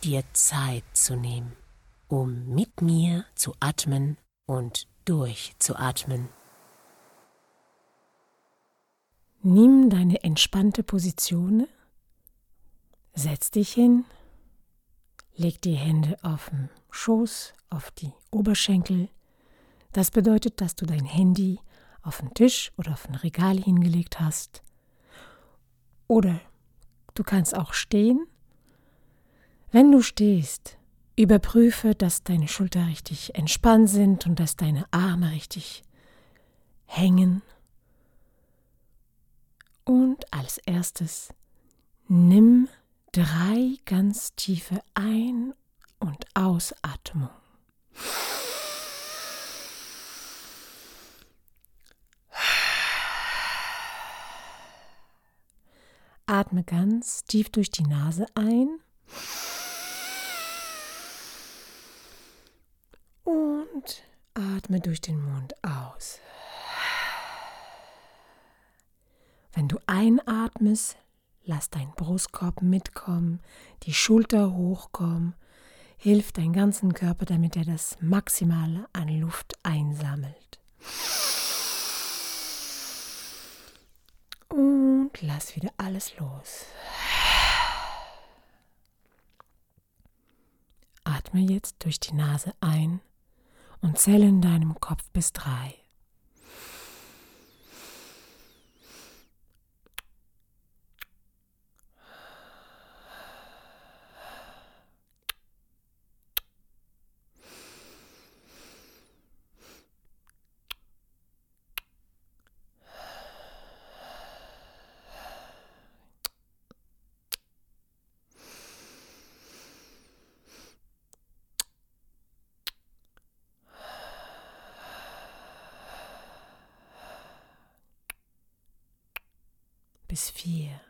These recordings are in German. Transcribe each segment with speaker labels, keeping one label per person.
Speaker 1: dir Zeit zu nehmen, um mit mir zu atmen und durchzuatmen. Nimm deine entspannte Position, setz dich hin, leg die Hände auf den Schoß, auf die Oberschenkel. Das bedeutet, dass du dein Handy auf den Tisch oder auf ein Regal hingelegt hast. Oder du kannst auch stehen wenn du stehst, überprüfe, dass deine Schulter richtig entspannt sind und dass deine Arme richtig hängen. Und als erstes nimm drei ganz tiefe Ein- und Ausatmung. Atme ganz tief durch die Nase ein und atme durch den Mund aus. Wenn du einatmest, lass dein Brustkorb mitkommen, die Schulter hochkommen, hilf deinen ganzen Körper, damit er das Maximale an Luft einsammelt. Und lass wieder alles los. Atme jetzt durch die Nase ein und zähle in deinem Kopf bis drei. Bis vier.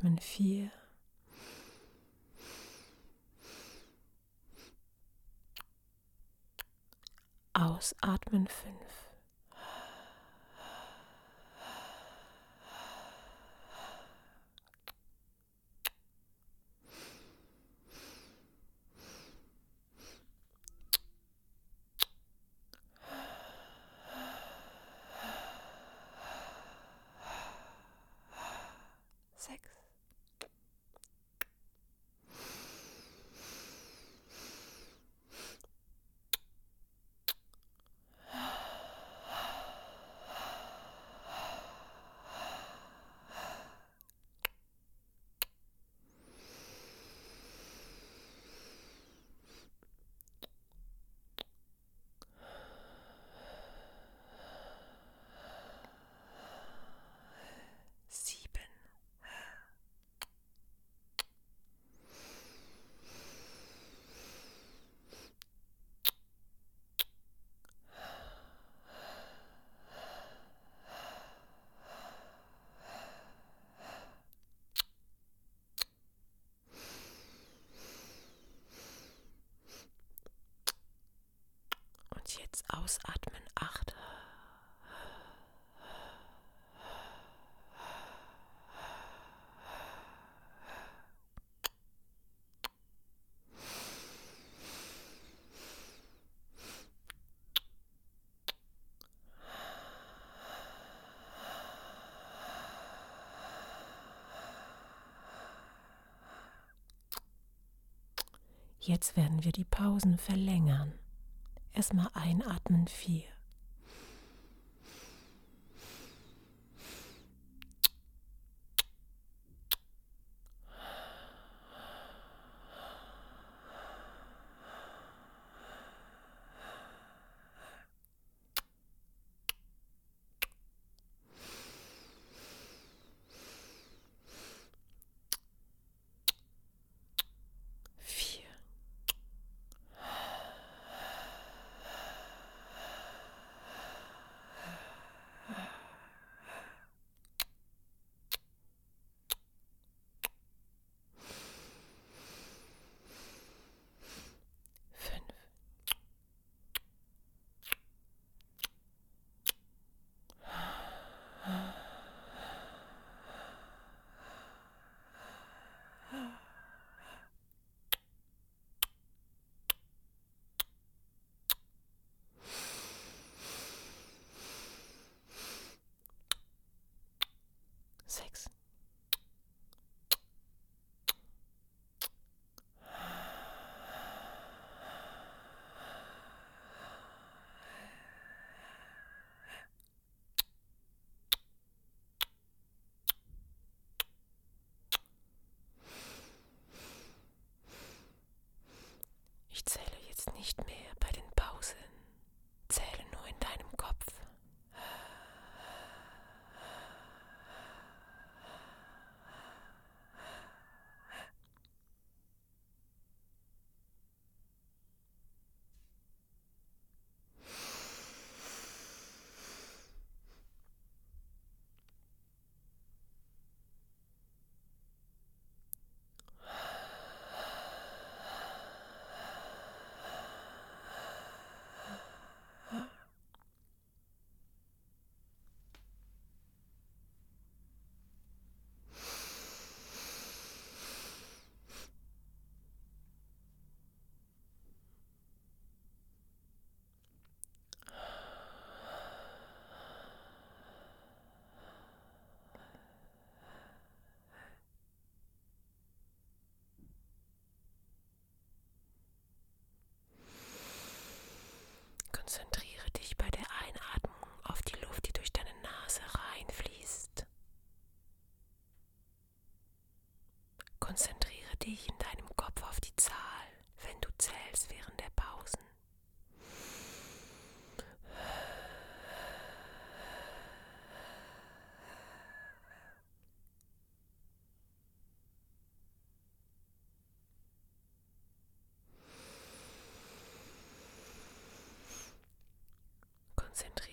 Speaker 1: Einatmen vier. Ausatmen fünf. jetzt ausatmen. Acht. Jetzt werden wir die Pausen verlängern. Erstmal einatmen vier. konzentrieren.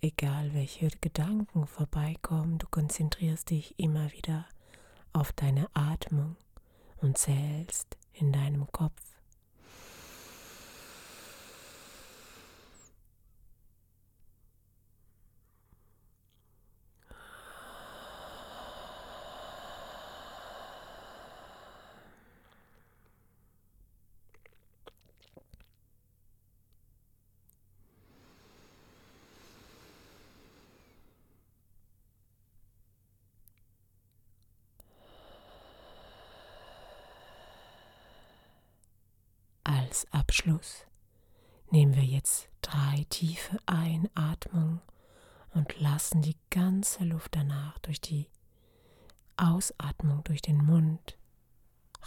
Speaker 1: Egal welche Gedanken vorbeikommen, du konzentrierst dich immer wieder auf deine Atmung und zählst in deinem Kopf Als Abschluss nehmen wir jetzt drei tiefe Einatmungen und lassen die ganze Luft danach durch die Ausatmung durch den Mund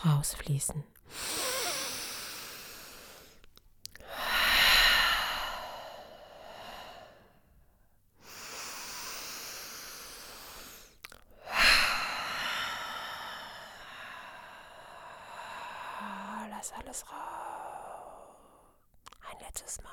Speaker 1: rausfließen. Lass alles raus. Letztes Mal.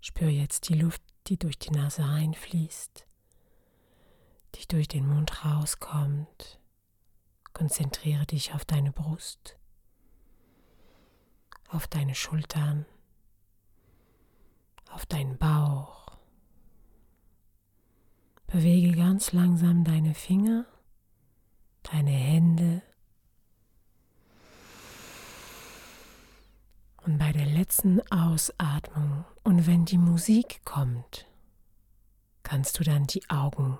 Speaker 1: Spür jetzt die Luft, die durch die Nase einfließt, die durch den Mund rauskommt. Konzentriere dich auf deine Brust, auf deine Schultern, auf deinen Bauch. Bewege ganz langsam deine Finger, deine Hände Und bei der letzten Ausatmung und wenn die Musik kommt, kannst du dann die Augen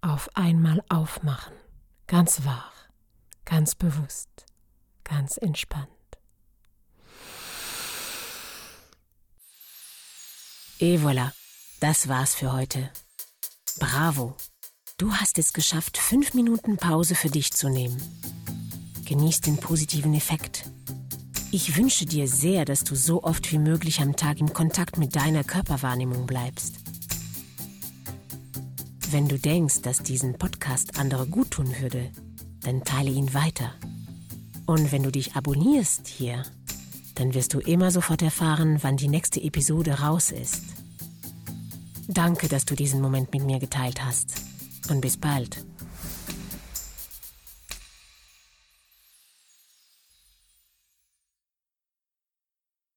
Speaker 1: auf einmal aufmachen, ganz wach, ganz bewusst, ganz entspannt.
Speaker 2: Et voilà, das war's für heute. Bravo! Du hast es geschafft, fünf Minuten Pause für dich zu nehmen. Genieß den positiven Effekt ich wünsche dir sehr, dass du so oft wie möglich am Tag im Kontakt mit deiner Körperwahrnehmung bleibst. Wenn du denkst, dass diesen Podcast andere gut tun würde, dann teile ihn weiter. Und wenn du dich abonnierst hier, dann wirst du immer sofort erfahren, wann die nächste Episode raus ist. Danke, dass du diesen Moment mit mir geteilt hast. Und bis bald.